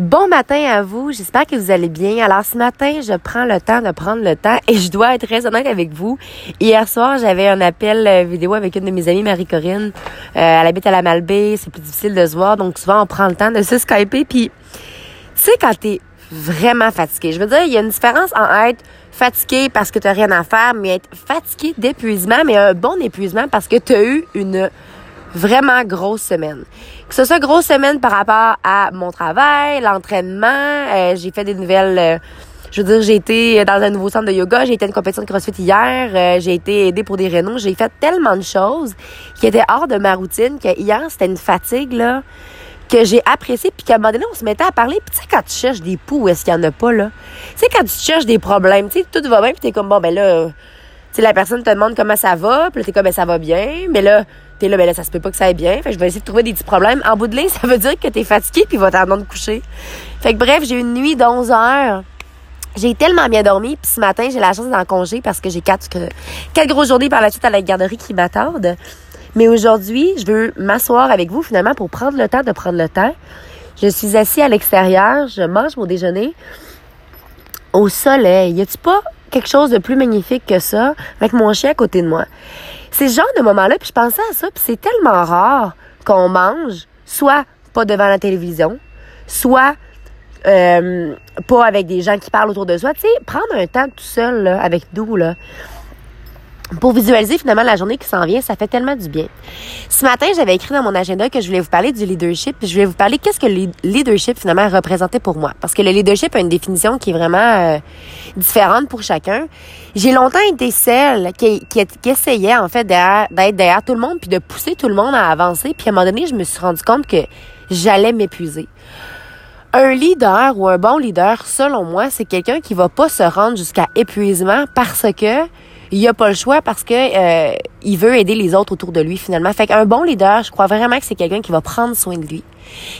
Bon matin à vous, j'espère que vous allez bien. Alors ce matin, je prends le temps de prendre le temps et je dois être très honnête avec vous. Hier soir, j'avais un appel euh, vidéo avec une de mes amies, Marie-Corinne. Euh, elle habite à la Malbaie, c'est plus difficile de se voir, donc souvent on prend le temps de se skyper. Puis, sais, quand t'es vraiment fatigué, je veux dire, il y a une différence en être fatigué parce que t'as rien à faire, mais être fatigué d'épuisement, mais un bon épuisement parce que t'as eu une vraiment grosse semaine. Que ce soit grosse semaine par rapport à mon travail, l'entraînement, euh, j'ai fait des nouvelles... Euh, je veux dire, j'ai été dans un nouveau centre de yoga, j'ai été à une compétition de CrossFit hier, euh, j'ai été aidée pour des rénaux, j'ai fait tellement de choses qui étaient hors de ma routine que hier, c'était une fatigue, là, que j'ai apprécié puis qu'à un moment donné, on se mettait à parler. Puis tu sais, quand tu cherches des poux, est-ce qu'il y en a pas, là? Tu sais, quand tu cherches des problèmes, tu sais, tout va bien puis t'es comme, bon, ben là, sais, la personne te demande comment ça va, puis t'es comme, ben ça va bien, mais là, t'es là, ben là, ça se peut pas que ça aille bien. Fait que je vais essayer de trouver des petits problèmes. En bout de ligne, ça veut dire que t'es fatigué puis va t'attendre de coucher. Fait que bref, j'ai une nuit d'11 heures. J'ai tellement bien dormi, puis ce matin, j'ai la chance d'en congé parce que j'ai quatre, quatre grosses journées par la suite à la garderie qui m'attendent. Mais aujourd'hui, je veux m'asseoir avec vous finalement pour prendre le temps de prendre le temps. Je suis assis à l'extérieur, je mange mon déjeuner au soleil. Y a-tu pas quelque chose de plus magnifique que ça avec mon chien à côté de moi? C'est ce genre de moment-là, puis je pensais à ça, puis c'est tellement rare qu'on mange, soit pas devant la télévision, soit euh, pas avec des gens qui parlent autour de soi. Tu sais, prendre un temps tout seul avec nous, là, pour visualiser finalement la journée qui s'en vient, ça fait tellement du bien. Ce matin, j'avais écrit dans mon agenda que je voulais vous parler du leadership, puis je voulais vous parler qu'est-ce que le leadership finalement représentait pour moi. Parce que le leadership a une définition qui est vraiment euh, différente pour chacun. J'ai longtemps été celle qui, essayait en fait d'être derrière tout le monde puis de pousser tout le monde à avancer. Puis à un moment donné, je me suis rendu compte que j'allais m'épuiser. Un leader ou un bon leader, selon moi, c'est quelqu'un qui va pas se rendre jusqu'à épuisement parce que il a pas le choix parce que euh, il veut aider les autres autour de lui finalement. Fait qu'un bon leader, je crois vraiment que c'est quelqu'un qui va prendre soin de lui,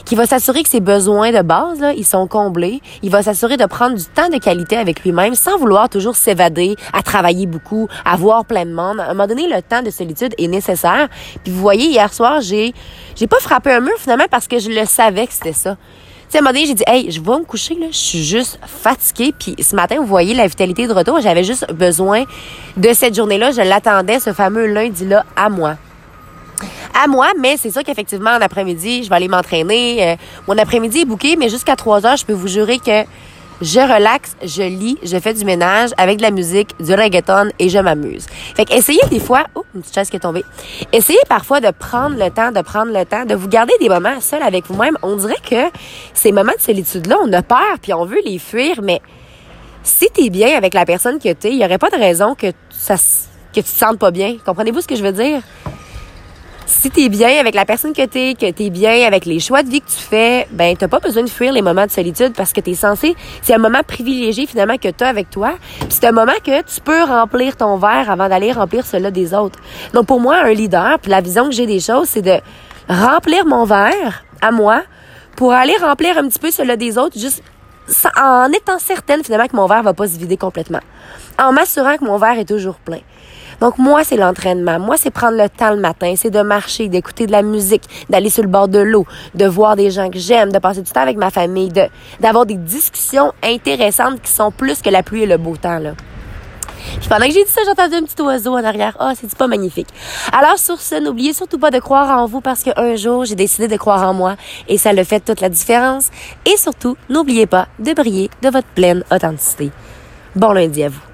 qui va s'assurer que ses besoins de base là, ils sont comblés. Il va s'assurer de prendre du temps de qualité avec lui-même sans vouloir toujours s'évader, à travailler beaucoup, à voir plein de monde. À un moment donné, le temps de solitude est nécessaire. Puis vous voyez, hier soir, j'ai j'ai pas frappé un mur finalement parce que je le savais que c'était ça sais, à j'ai dit, hey, je vais me coucher, là. Je suis juste fatiguée. Puis ce matin, vous voyez la vitalité de retour. J'avais juste besoin de cette journée-là. Je l'attendais, ce fameux lundi-là, à moi à moi, mais c'est sûr qu'effectivement, en après-midi, je vais aller m'entraîner. Euh, mon après-midi est bouqué, mais jusqu'à 3 heures, je peux vous jurer que je relaxe, je lis, je fais du ménage avec de la musique, du reggaeton et je m'amuse. Fait que essayez des fois, oh, une petite chaise qui est tombée. Essayez parfois de prendre le temps, de prendre le temps, de vous garder des moments seuls avec vous-même. On dirait que ces moments de solitude-là, on a peur puis on veut les fuir, mais si t'es bien avec la personne que t'es, il y aurait pas de raison que ça, que tu te sentes pas bien. Comprenez-vous ce que je veux dire? Si t'es bien avec la personne que t'es, que t'es bien avec les choix de vie que tu fais, ben t'as pas besoin de fuir les moments de solitude parce que t'es censé, c'est un moment privilégié finalement que t'as avec toi. Puis c'est un moment que tu peux remplir ton verre avant d'aller remplir celui des autres. Donc pour moi, un leader, puis la vision que j'ai des choses, c'est de remplir mon verre à moi pour aller remplir un petit peu celui des autres, juste en étant certaine finalement que mon verre va pas se vider complètement. En m'assurant que mon verre est toujours plein. Donc moi, c'est l'entraînement. Moi, c'est prendre le temps le matin, c'est de marcher, d'écouter de la musique, d'aller sur le bord de l'eau, de voir des gens que j'aime, de passer du temps avec ma famille, de d'avoir des discussions intéressantes qui sont plus que la pluie et le beau temps là. Puis pendant que j'ai dit ça, j'ai entendu un petit oiseau en arrière. Ah, oh, c'est pas magnifique. Alors sur ce, n'oubliez surtout pas de croire en vous parce qu'un jour, j'ai décidé de croire en moi et ça le fait toute la différence. Et surtout, n'oubliez pas de briller de votre pleine authenticité. Bon lundi à vous.